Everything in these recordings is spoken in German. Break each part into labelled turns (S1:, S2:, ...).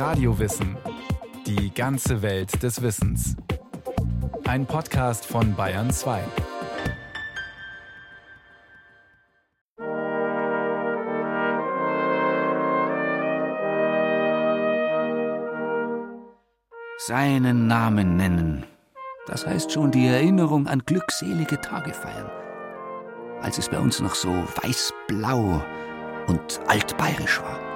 S1: Radiowissen. Die ganze Welt des Wissens. Ein Podcast von Bayern 2.
S2: Seinen Namen nennen. Das heißt schon die Erinnerung an glückselige Tage feiern. Als es bei uns noch so weiß-blau und altbayerisch war.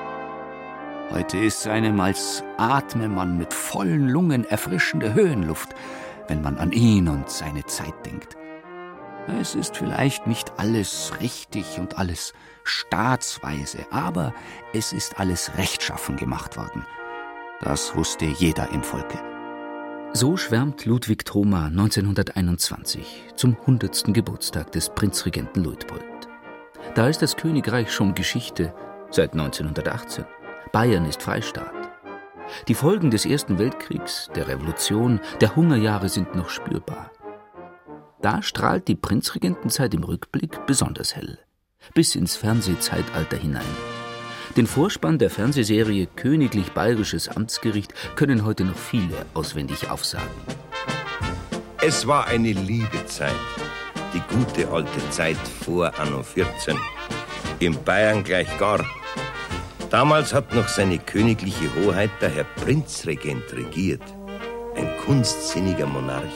S2: Heute ist einem als atme man mit vollen Lungen erfrischende Höhenluft, wenn man an ihn und seine Zeit denkt. Es ist vielleicht nicht alles richtig und alles staatsweise, aber es ist alles rechtschaffen gemacht worden. Das wusste jeder im Volke.
S3: So schwärmt Ludwig Thoma 1921 zum 100. Geburtstag des Prinzregenten Luitpold. Da ist das Königreich schon Geschichte seit 1918. Bayern ist Freistaat. Die Folgen des Ersten Weltkriegs, der Revolution, der Hungerjahre sind noch spürbar. Da strahlt die Prinzregentenzeit im Rückblick besonders hell, bis ins Fernsehzeitalter hinein. Den Vorspann der Fernsehserie Königlich Bayerisches Amtsgericht können heute noch viele auswendig aufsagen.
S4: Es war eine liebe Zeit, die gute alte Zeit vor Anno 14. In Bayern gleich gar Damals hat noch seine königliche Hoheit der Herr Prinzregent regiert. Ein kunstsinniger Monarch.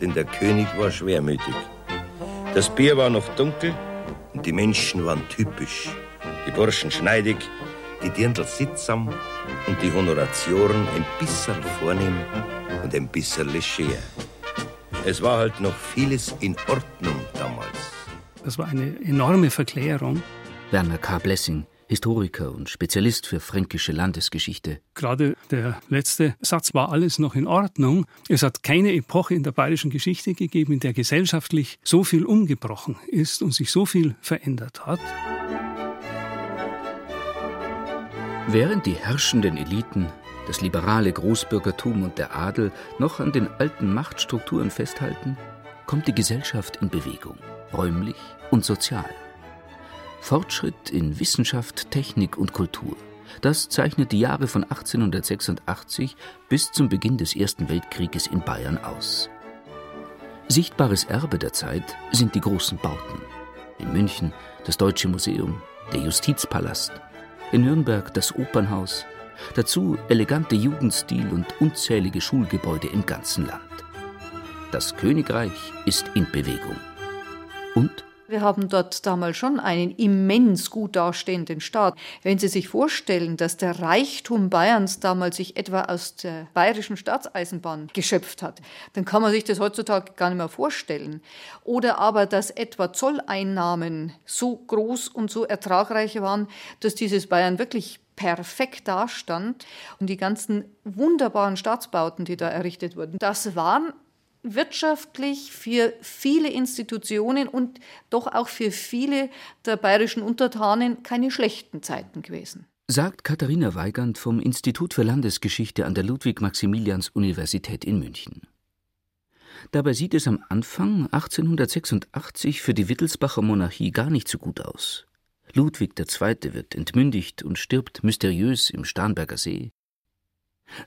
S4: Denn der König war schwermütig. Das Bier war noch dunkel und die Menschen waren typisch. Die Burschen schneidig, die Dirndl sittsam und die Honoratioren ein bisschen vornehm und ein bisschen leger. Es war halt noch vieles in Ordnung damals.
S5: Das war eine enorme Verklärung.
S3: Werner K. Blessing Historiker und Spezialist für fränkische Landesgeschichte.
S5: Gerade der letzte Satz war alles noch in Ordnung. Es hat keine Epoche in der bayerischen Geschichte gegeben, in der gesellschaftlich so viel umgebrochen ist und sich so viel verändert hat.
S3: Während die herrschenden Eliten, das liberale Großbürgertum und der Adel noch an den alten Machtstrukturen festhalten, kommt die Gesellschaft in Bewegung, räumlich und sozial. Fortschritt in Wissenschaft, Technik und Kultur. Das zeichnet die Jahre von 1886 bis zum Beginn des Ersten Weltkrieges in Bayern aus. Sichtbares Erbe der Zeit sind die großen Bauten. In München das Deutsche Museum, der Justizpalast, in Nürnberg das Opernhaus, dazu elegante Jugendstil und unzählige Schulgebäude im ganzen Land. Das Königreich ist in Bewegung. Und
S6: wir haben dort damals schon einen immens gut dastehenden Staat. Wenn Sie sich vorstellen, dass der Reichtum Bayerns damals sich etwa aus der bayerischen Staatseisenbahn geschöpft hat, dann kann man sich das heutzutage gar nicht mehr vorstellen. Oder aber, dass etwa Zolleinnahmen so groß und so ertragreich waren, dass dieses Bayern wirklich perfekt dastand und die ganzen wunderbaren Staatsbauten, die da errichtet wurden, das waren wirtschaftlich für viele Institutionen und doch auch für viele der bayerischen Untertanen keine schlechten Zeiten gewesen.
S3: Sagt Katharina Weigand vom Institut für Landesgeschichte an der Ludwig-Maximilians-Universität in München. Dabei sieht es am Anfang 1886 für die Wittelsbacher Monarchie gar nicht so gut aus. Ludwig II. wird entmündigt und stirbt mysteriös im Starnberger See.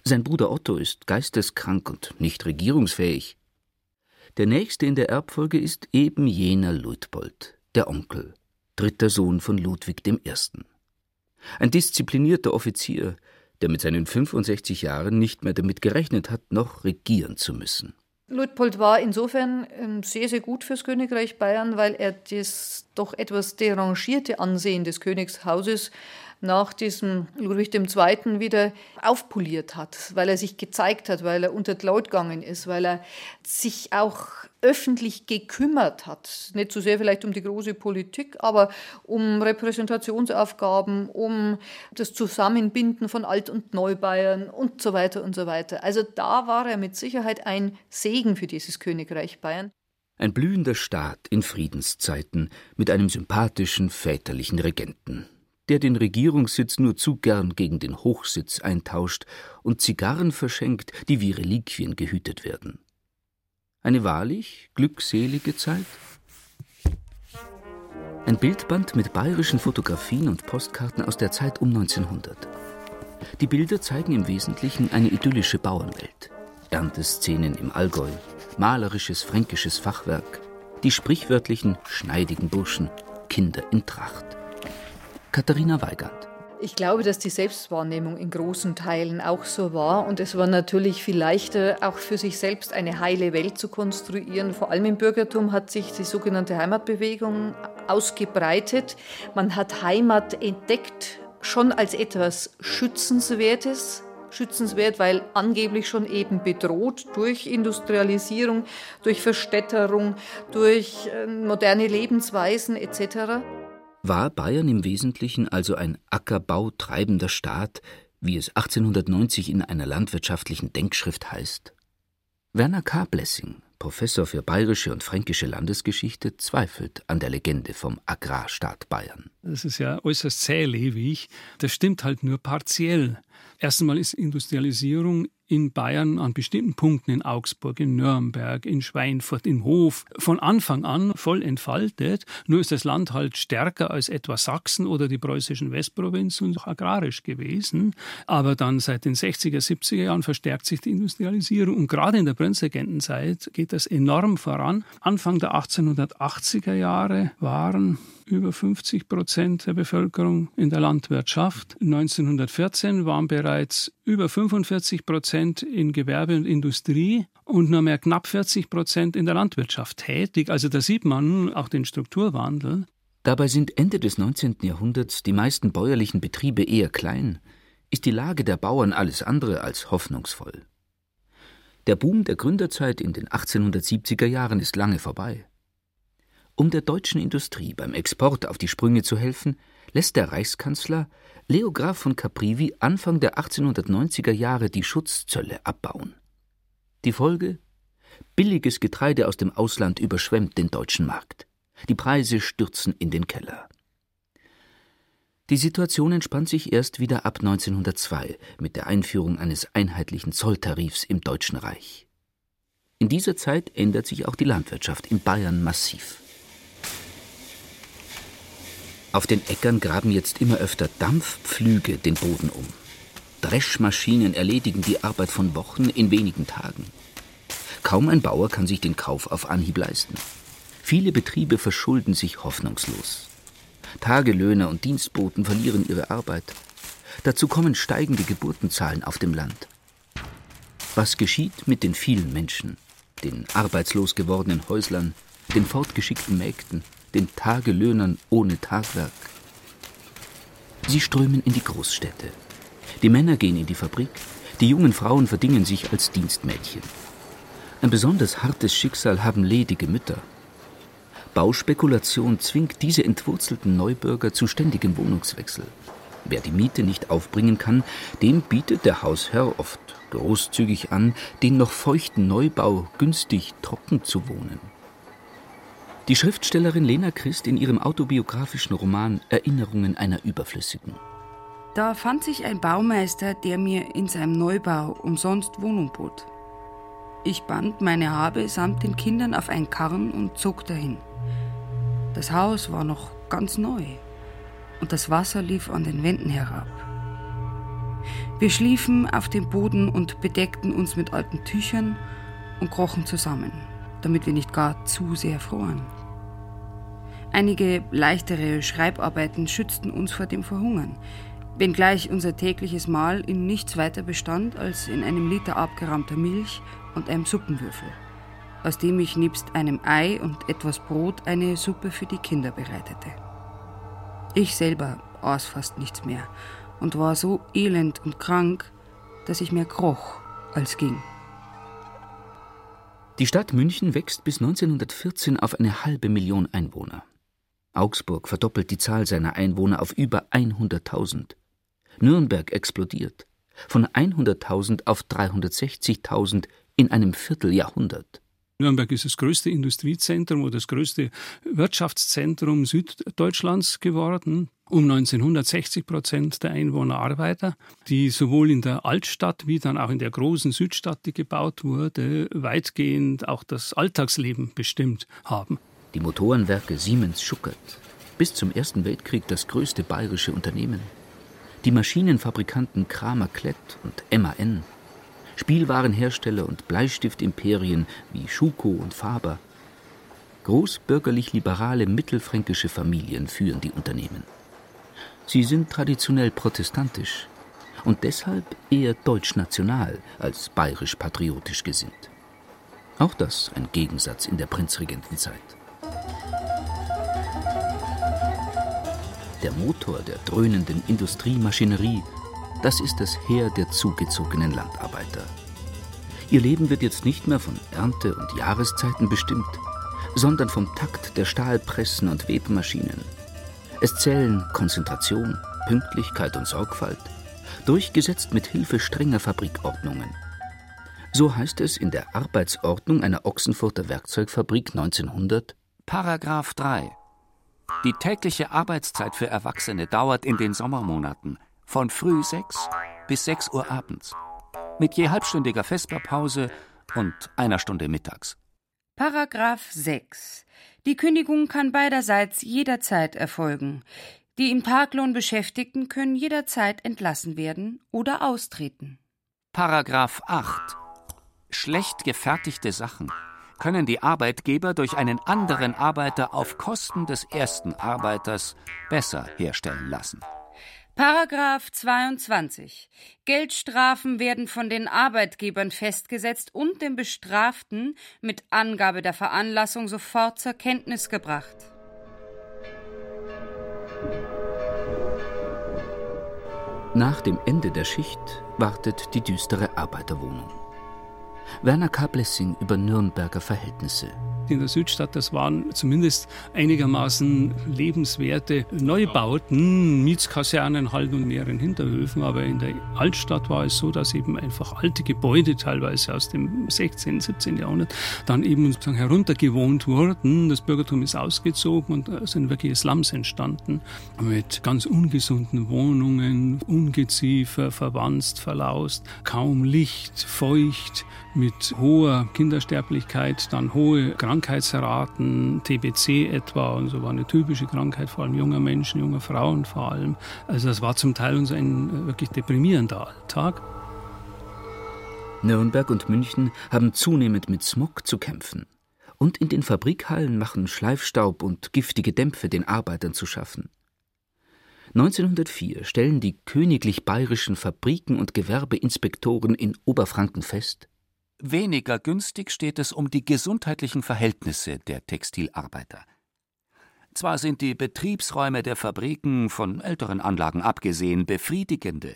S3: Sein Bruder Otto ist geisteskrank und nicht regierungsfähig. Der nächste in der Erbfolge ist eben jener Luitpold, der Onkel, dritter Sohn von Ludwig I. Ein disziplinierter Offizier, der mit seinen 65 Jahren nicht mehr damit gerechnet hat, noch regieren zu müssen.
S6: Luitpold war insofern ähm, sehr, sehr gut fürs Königreich Bayern, weil er das doch etwas derangierte Ansehen des Königshauses nach diesem Ludwig II. wieder aufpoliert hat, weil er sich gezeigt hat, weil er unter die Leute gegangen ist, weil er sich auch öffentlich gekümmert hat. Nicht so sehr vielleicht um die große Politik, aber um Repräsentationsaufgaben, um das Zusammenbinden von Alt- und Neubayern und so weiter und so weiter. Also da war er mit Sicherheit ein Segen für dieses Königreich Bayern.
S3: Ein blühender Staat in Friedenszeiten mit einem sympathischen väterlichen Regenten der den Regierungssitz nur zu gern gegen den Hochsitz eintauscht und Zigarren verschenkt, die wie Reliquien gehütet werden. Eine wahrlich glückselige Zeit? Ein Bildband mit bayerischen Fotografien und Postkarten aus der Zeit um 1900. Die Bilder zeigen im Wesentlichen eine idyllische Bauernwelt. Ernteszenen im Allgäu, malerisches fränkisches Fachwerk, die sprichwörtlichen schneidigen Burschen, Kinder in Tracht. Katharina Weigand.
S6: Ich glaube, dass die Selbstwahrnehmung in großen Teilen auch so war. Und es war natürlich viel leichter, auch für sich selbst eine heile Welt zu konstruieren. Vor allem im Bürgertum hat sich die sogenannte Heimatbewegung ausgebreitet. Man hat Heimat entdeckt schon als etwas Schützenswertes, schützenswert, weil angeblich schon eben bedroht durch Industrialisierung, durch Verstädterung, durch äh, moderne Lebensweisen etc.
S3: War Bayern im Wesentlichen also ein ackerbautreibender Staat, wie es 1890 in einer landwirtschaftlichen Denkschrift heißt? Werner K. Blessing, Professor für bayerische und fränkische Landesgeschichte, zweifelt an der Legende vom Agrarstaat Bayern.
S5: Das ist ja äußerst zählewig. Das stimmt halt nur partiell. Erst einmal ist Industrialisierung in Bayern an bestimmten Punkten in Augsburg, in Nürnberg, in Schweinfurt, in Hof von Anfang an voll entfaltet. Nur ist das Land halt stärker als etwa Sachsen oder die preußischen Westprovinzen und agrarisch gewesen. Aber dann seit den 60er, 70er Jahren verstärkt sich die Industrialisierung und gerade in der Prinzregentenzeit geht das enorm voran. Anfang der 1880er Jahre waren über 50 Prozent der Bevölkerung in der Landwirtschaft. 1914 waren bereits über 45 Prozent in Gewerbe und Industrie und nur mehr knapp 40 Prozent in der Landwirtschaft tätig. Also da sieht man auch den Strukturwandel.
S3: Dabei sind Ende des 19. Jahrhunderts die meisten bäuerlichen Betriebe eher klein, ist die Lage der Bauern alles andere als hoffnungsvoll. Der Boom der Gründerzeit in den 1870er Jahren ist lange vorbei. Um der deutschen Industrie beim Export auf die Sprünge zu helfen, lässt der Reichskanzler Leo Graf von Caprivi Anfang der 1890er Jahre die Schutzzölle abbauen. Die Folge? Billiges Getreide aus dem Ausland überschwemmt den deutschen Markt. Die Preise stürzen in den Keller. Die Situation entspannt sich erst wieder ab 1902 mit der Einführung eines einheitlichen Zolltarifs im Deutschen Reich. In dieser Zeit ändert sich auch die Landwirtschaft in Bayern massiv. Auf den Äckern graben jetzt immer öfter Dampfpflüge den Boden um. Dreschmaschinen erledigen die Arbeit von Wochen in wenigen Tagen. Kaum ein Bauer kann sich den Kauf auf Anhieb leisten. Viele Betriebe verschulden sich hoffnungslos. Tagelöhner und Dienstboten verlieren ihre Arbeit. Dazu kommen steigende Geburtenzahlen auf dem Land. Was geschieht mit den vielen Menschen, den arbeitslos gewordenen Häuslern, den fortgeschickten Mägden, den Tagelöhnern ohne Tagwerk. Sie strömen in die Großstädte. Die Männer gehen in die Fabrik, die jungen Frauen verdingen sich als Dienstmädchen. Ein besonders hartes Schicksal haben ledige Mütter. Bauspekulation zwingt diese entwurzelten Neubürger zu ständigem Wohnungswechsel. Wer die Miete nicht aufbringen kann, dem bietet der Hausherr oft großzügig an, den noch feuchten Neubau günstig trocken zu wohnen. Die Schriftstellerin Lena Christ in ihrem autobiografischen Roman Erinnerungen einer Überflüssigen.
S7: Da fand sich ein Baumeister, der mir in seinem Neubau umsonst Wohnung bot. Ich band meine Habe samt den Kindern auf einen Karren und zog dahin. Das Haus war noch ganz neu und das Wasser lief an den Wänden herab. Wir schliefen auf dem Boden und bedeckten uns mit alten Tüchern und krochen zusammen damit wir nicht gar zu sehr froren. Einige leichtere Schreibarbeiten schützten uns vor dem Verhungern, wenngleich unser tägliches Mahl in nichts weiter bestand als in einem Liter abgerammter Milch und einem Suppenwürfel, aus dem ich nebst einem Ei und etwas Brot eine Suppe für die Kinder bereitete. Ich selber aß fast nichts mehr und war so elend und krank, dass ich mehr kroch als ging.
S3: Die Stadt München wächst bis 1914 auf eine halbe Million Einwohner. Augsburg verdoppelt die Zahl seiner Einwohner auf über 100.000. Nürnberg explodiert von 100.000 auf 360.000 in einem Vierteljahrhundert.
S5: Nürnberg ist das größte Industriezentrum oder das größte Wirtschaftszentrum Süddeutschlands geworden um 1960 Prozent der Einwohner Arbeiter, die sowohl in der Altstadt wie dann auch in der großen Südstadt, die gebaut wurde, weitgehend auch das Alltagsleben bestimmt haben.
S3: Die Motorenwerke Siemens Schuckert, bis zum Ersten Weltkrieg das größte bayerische Unternehmen. Die Maschinenfabrikanten Kramer Klett und MAN, Spielwarenhersteller und Bleistiftimperien wie Schuko und Faber, großbürgerlich-liberale mittelfränkische Familien führen die Unternehmen. Sie sind traditionell protestantisch und deshalb eher deutschnational als bayerisch-patriotisch gesinnt. Auch das ein Gegensatz in der Prinzregentenzeit. Der Motor der dröhnenden Industriemaschinerie, das ist das Heer der zugezogenen Landarbeiter. Ihr Leben wird jetzt nicht mehr von Ernte und Jahreszeiten bestimmt, sondern vom Takt der Stahlpressen und Webmaschinen. Es zählen Konzentration, Pünktlichkeit und Sorgfalt, durchgesetzt mit Hilfe strenger Fabrikordnungen. So heißt es in der Arbeitsordnung einer Ochsenfurter Werkzeugfabrik 1900
S2: Paragraph 3 Die tägliche Arbeitszeit für Erwachsene dauert in den Sommermonaten von früh 6 bis 6 Uhr abends, mit je halbstündiger Vesperpause und einer Stunde mittags.
S7: Paragraph 6. Die Kündigung kann beiderseits jederzeit erfolgen. Die im Taglohn Beschäftigten können jederzeit entlassen werden oder austreten.
S2: Paragraph 8. Schlecht gefertigte Sachen können die Arbeitgeber durch einen anderen Arbeiter auf Kosten des ersten Arbeiters besser herstellen lassen.
S7: Paragraph 22. Geldstrafen werden von den Arbeitgebern festgesetzt und dem Bestraften mit Angabe der Veranlassung sofort zur Kenntnis gebracht.
S3: Nach dem Ende der Schicht wartet die düstere Arbeiterwohnung. Werner K. Blessing über Nürnberger Verhältnisse
S5: in der Südstadt, das waren zumindest einigermaßen lebenswerte Neubauten, Mietskasernen halt und mehreren Hinterhöfen. Aber in der Altstadt war es so, dass eben einfach alte Gebäude, teilweise aus dem 16., 17. Jahrhundert, dann eben sozusagen heruntergewohnt wurden. Das Bürgertum ist ausgezogen und es sind wirkliche Slums entstanden mit ganz ungesunden Wohnungen, Ungeziefer, verwanzt, verlaust, kaum Licht, feucht, mit hoher Kindersterblichkeit, dann hohe Krankheitsraten, TBC etwa und so war eine typische Krankheit, vor allem junger Menschen, junger Frauen vor allem. Also das war zum Teil uns ein wirklich deprimierender Alltag.
S3: Nürnberg und München haben zunehmend mit Smog zu kämpfen. Und in den Fabrikhallen machen Schleifstaub und giftige Dämpfe den Arbeitern zu schaffen. 1904 stellen die königlich bayerischen Fabriken und Gewerbeinspektoren in Oberfranken fest,
S2: Weniger günstig steht es um die gesundheitlichen Verhältnisse der Textilarbeiter. Zwar sind die Betriebsräume der Fabriken, von älteren Anlagen abgesehen, befriedigende,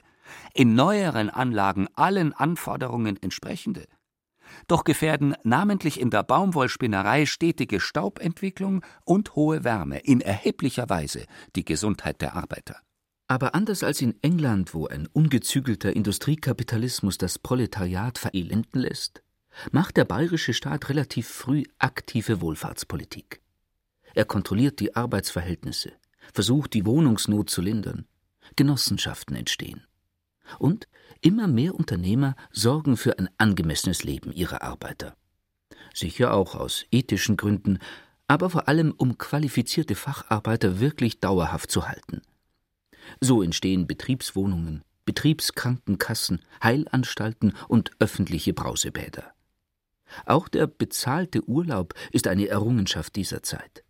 S2: in neueren Anlagen allen Anforderungen entsprechende. Doch gefährden namentlich in der Baumwollspinnerei stetige Staubentwicklung und hohe Wärme in erheblicher Weise die Gesundheit der Arbeiter.
S3: Aber anders als in England, wo ein ungezügelter Industriekapitalismus das Proletariat verelenden lässt, macht der bayerische Staat relativ früh aktive Wohlfahrtspolitik. Er kontrolliert die Arbeitsverhältnisse, versucht die Wohnungsnot zu lindern, Genossenschaften entstehen. Und immer mehr Unternehmer sorgen für ein angemessenes Leben ihrer Arbeiter. Sicher auch aus ethischen Gründen, aber vor allem um qualifizierte Facharbeiter wirklich dauerhaft zu halten – so entstehen Betriebswohnungen, Betriebskrankenkassen, Heilanstalten und öffentliche Brausebäder. Auch der bezahlte Urlaub ist eine Errungenschaft dieser Zeit.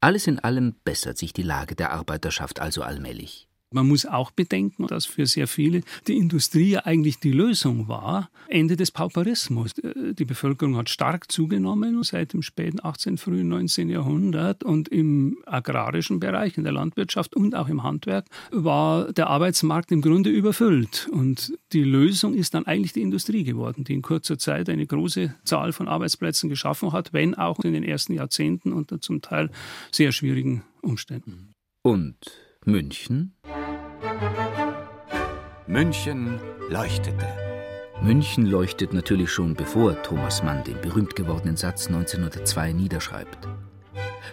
S3: Alles in allem bessert sich die Lage der Arbeiterschaft also allmählich.
S5: Man muss auch bedenken, dass für sehr viele die Industrie eigentlich die Lösung war. Ende des Pauperismus. Die Bevölkerung hat stark zugenommen seit dem späten 18., frühen 19. Jahrhundert und im agrarischen Bereich, in der Landwirtschaft und auch im Handwerk war der Arbeitsmarkt im Grunde überfüllt. Und die Lösung ist dann eigentlich die Industrie geworden, die in kurzer Zeit eine große Zahl von Arbeitsplätzen geschaffen hat, wenn auch in den ersten Jahrzehnten unter zum Teil sehr schwierigen Umständen.
S3: Und München?
S2: München leuchtete.
S3: München leuchtet natürlich schon bevor Thomas Mann den berühmt gewordenen Satz 1902 niederschreibt.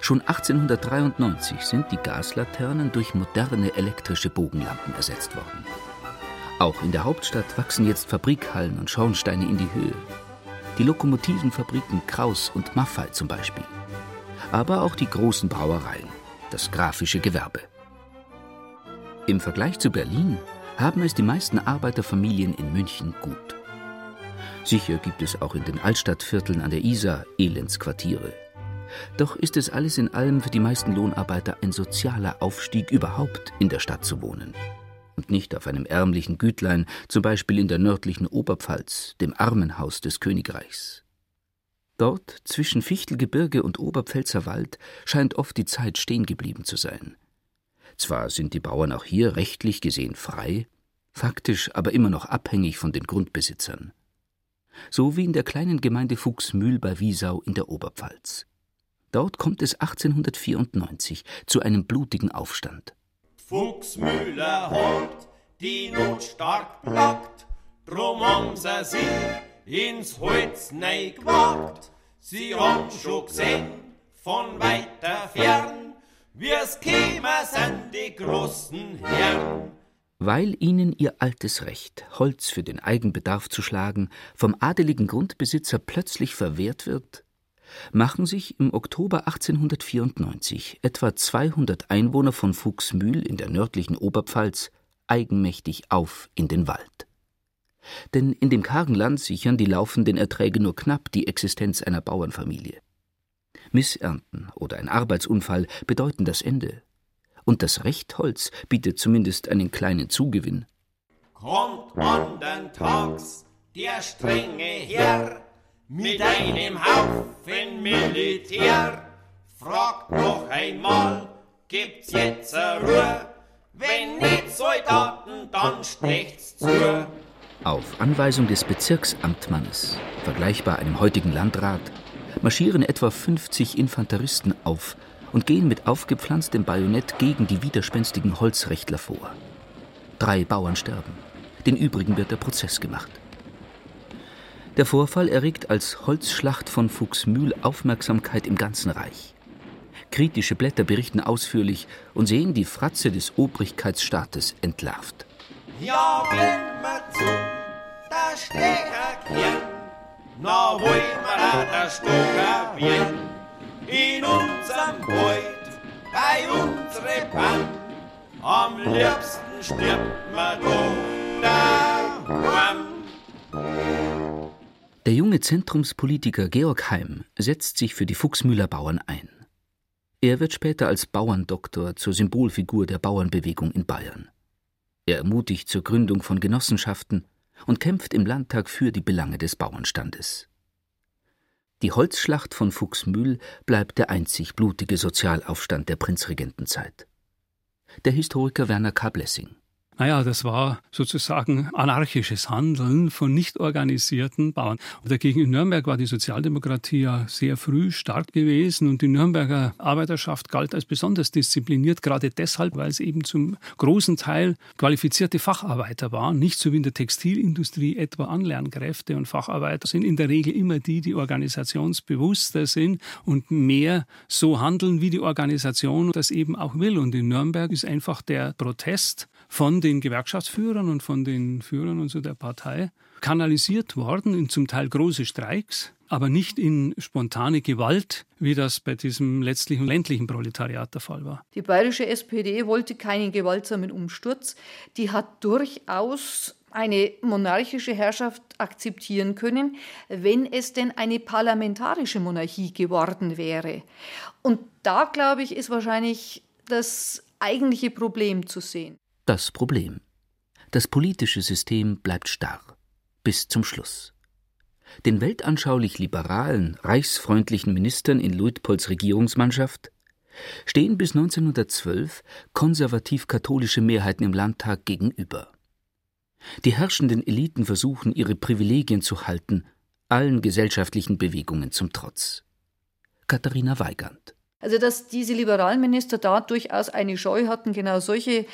S3: Schon 1893 sind die Gaslaternen durch moderne elektrische Bogenlampen ersetzt worden. Auch in der Hauptstadt wachsen jetzt Fabrikhallen und Schornsteine in die Höhe. Die Lokomotivenfabriken Kraus und Maffei zum Beispiel. Aber auch die großen Brauereien, das grafische Gewerbe. Im Vergleich zu Berlin haben es die meisten Arbeiterfamilien in München gut. Sicher gibt es auch in den Altstadtvierteln an der Isar Elendsquartiere. Doch ist es alles in allem für die meisten Lohnarbeiter ein sozialer Aufstieg, überhaupt in der Stadt zu wohnen. Und nicht auf einem ärmlichen Gütlein, zum Beispiel in der nördlichen Oberpfalz, dem Armenhaus des Königreichs. Dort, zwischen Fichtelgebirge und Oberpfälzer Wald, scheint oft die Zeit stehen geblieben zu sein. Zwar sind die Bauern auch hier rechtlich gesehen frei, faktisch aber immer noch abhängig von den Grundbesitzern. So wie in der kleinen Gemeinde Fuchsmühl bei Wiesau in der Oberpfalz. Dort kommt es 1894 zu einem blutigen Aufstand.
S8: Fuchsmühle holt, die Not stark plagt, drum haben sie sich ins Holz neu gewagt. Sie haben schon gesehen, von weiter fern, wie es käme sind die großen Herren.
S3: Weil ihnen ihr altes Recht, Holz für den Eigenbedarf zu schlagen, vom adeligen Grundbesitzer plötzlich verwehrt wird, machen sich im Oktober 1894 etwa 200 Einwohner von Fuchsmühl in der nördlichen Oberpfalz eigenmächtig auf in den Wald. Denn in dem kargen Land sichern die laufenden Erträge nur knapp die Existenz einer Bauernfamilie. Missernten oder ein Arbeitsunfall bedeuten das Ende. Und das Rechtholz bietet zumindest einen kleinen Zugewinn.
S8: Kommt an den Tags der strenge Herr mit einem Haufen Militär. Fragt noch einmal, gibt's jetzt Ruhe? Wenn nicht Soldaten, dann stecht's zu.
S3: Auf Anweisung des Bezirksamtmannes, vergleichbar einem heutigen Landrat, marschieren etwa 50 Infanteristen auf und gehen mit aufgepflanztem Bajonett gegen die widerspenstigen Holzrechtler vor. Drei Bauern sterben, den übrigen wird der Prozess gemacht. Der Vorfall erregt als Holzschlacht von Fuchsmühl Aufmerksamkeit im ganzen Reich. Kritische Blätter berichten ausführlich und sehen die Fratze des Obrigkeitsstaates entlarvt.
S8: Ja, wenn wir zu der Steger kehren, wollen wir der Stocker werden. In unserem Wald, bei unsere am liebsten stirbt man doch.
S3: Der junge Zentrumspolitiker Georg Heim setzt sich für die Fuchsmühler Bauern ein. Er wird später als Bauerndoktor zur Symbolfigur der Bauernbewegung in Bayern. Er ermutigt zur Gründung von Genossenschaften und kämpft im Landtag für die Belange des Bauernstandes. Die Holzschlacht von Fuchsmühl bleibt der einzig blutige Sozialaufstand der Prinzregentenzeit. Der Historiker Werner K. Blessing
S5: naja, das war sozusagen anarchisches Handeln von nicht organisierten Bauern. Und dagegen in Nürnberg war die Sozialdemokratie ja sehr früh stark gewesen und die Nürnberger Arbeiterschaft galt als besonders diszipliniert, gerade deshalb, weil es eben zum großen Teil qualifizierte Facharbeiter waren. Nicht so wie in der Textilindustrie etwa Anlernkräfte und Facharbeiter sind in der Regel immer die, die organisationsbewusster sind und mehr so handeln, wie die Organisation das eben auch will. Und in Nürnberg ist einfach der Protest von den Gewerkschaftsführern und von den Führern und so der Partei kanalisiert worden in zum Teil große Streiks, aber nicht in spontane Gewalt, wie das bei diesem letztlichen ländlichen Proletariat der Fall war.
S6: Die bayerische SPD wollte keinen gewaltsamen Umsturz. Die hat durchaus eine monarchische Herrschaft akzeptieren können, wenn es denn eine parlamentarische Monarchie geworden wäre. Und da, glaube ich, ist wahrscheinlich das eigentliche Problem zu sehen
S3: das Problem. Das politische System bleibt starr. Bis zum Schluss. Den weltanschaulich liberalen, reichsfreundlichen Ministern in Luitpolds Regierungsmannschaft stehen bis 1912 konservativ-katholische Mehrheiten im Landtag gegenüber. Die herrschenden Eliten versuchen, ihre Privilegien zu halten, allen gesellschaftlichen Bewegungen zum Trotz. Katharina Weigand.
S6: Also, dass diese liberalen Minister da durchaus eine Scheu hatten, genau solche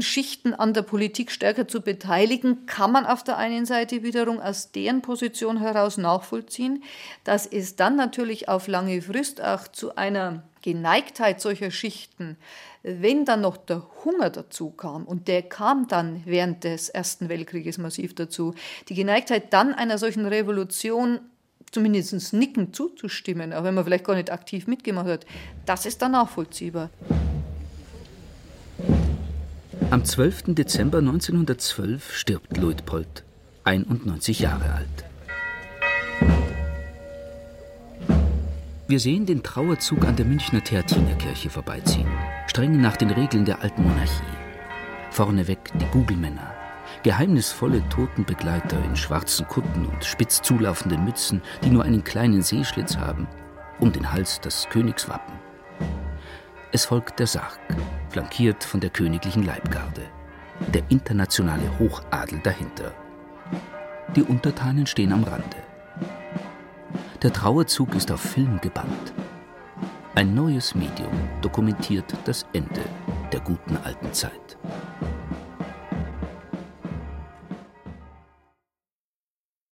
S6: Schichten an der Politik stärker zu beteiligen, kann man auf der einen Seite wiederum aus deren Position heraus nachvollziehen, dass es dann natürlich auf lange Frist auch zu einer Geneigtheit solcher Schichten, wenn dann noch der Hunger dazu kam, und der kam dann während des Ersten Weltkrieges massiv dazu, die Geneigtheit dann einer solchen Revolution zumindest nicken zuzustimmen, auch wenn man vielleicht gar nicht aktiv mitgemacht hat, das ist dann nachvollziehbar.
S3: Am 12. Dezember 1912 stirbt Luitpold, 91 Jahre alt. Wir sehen den Trauerzug an der Münchner Theatinerkirche vorbeiziehen, streng nach den Regeln der alten Monarchie. Vorneweg die Gugelmänner, geheimnisvolle Totenbegleiter in schwarzen Kutten und spitz zulaufenden Mützen, die nur einen kleinen Seeschlitz haben, um den Hals das Königswappen. Es folgt der Sarg, flankiert von der königlichen Leibgarde. Der internationale Hochadel dahinter. Die Untertanen stehen am Rande. Der Trauerzug ist auf Film gebannt. Ein neues Medium dokumentiert das Ende der guten alten Zeit.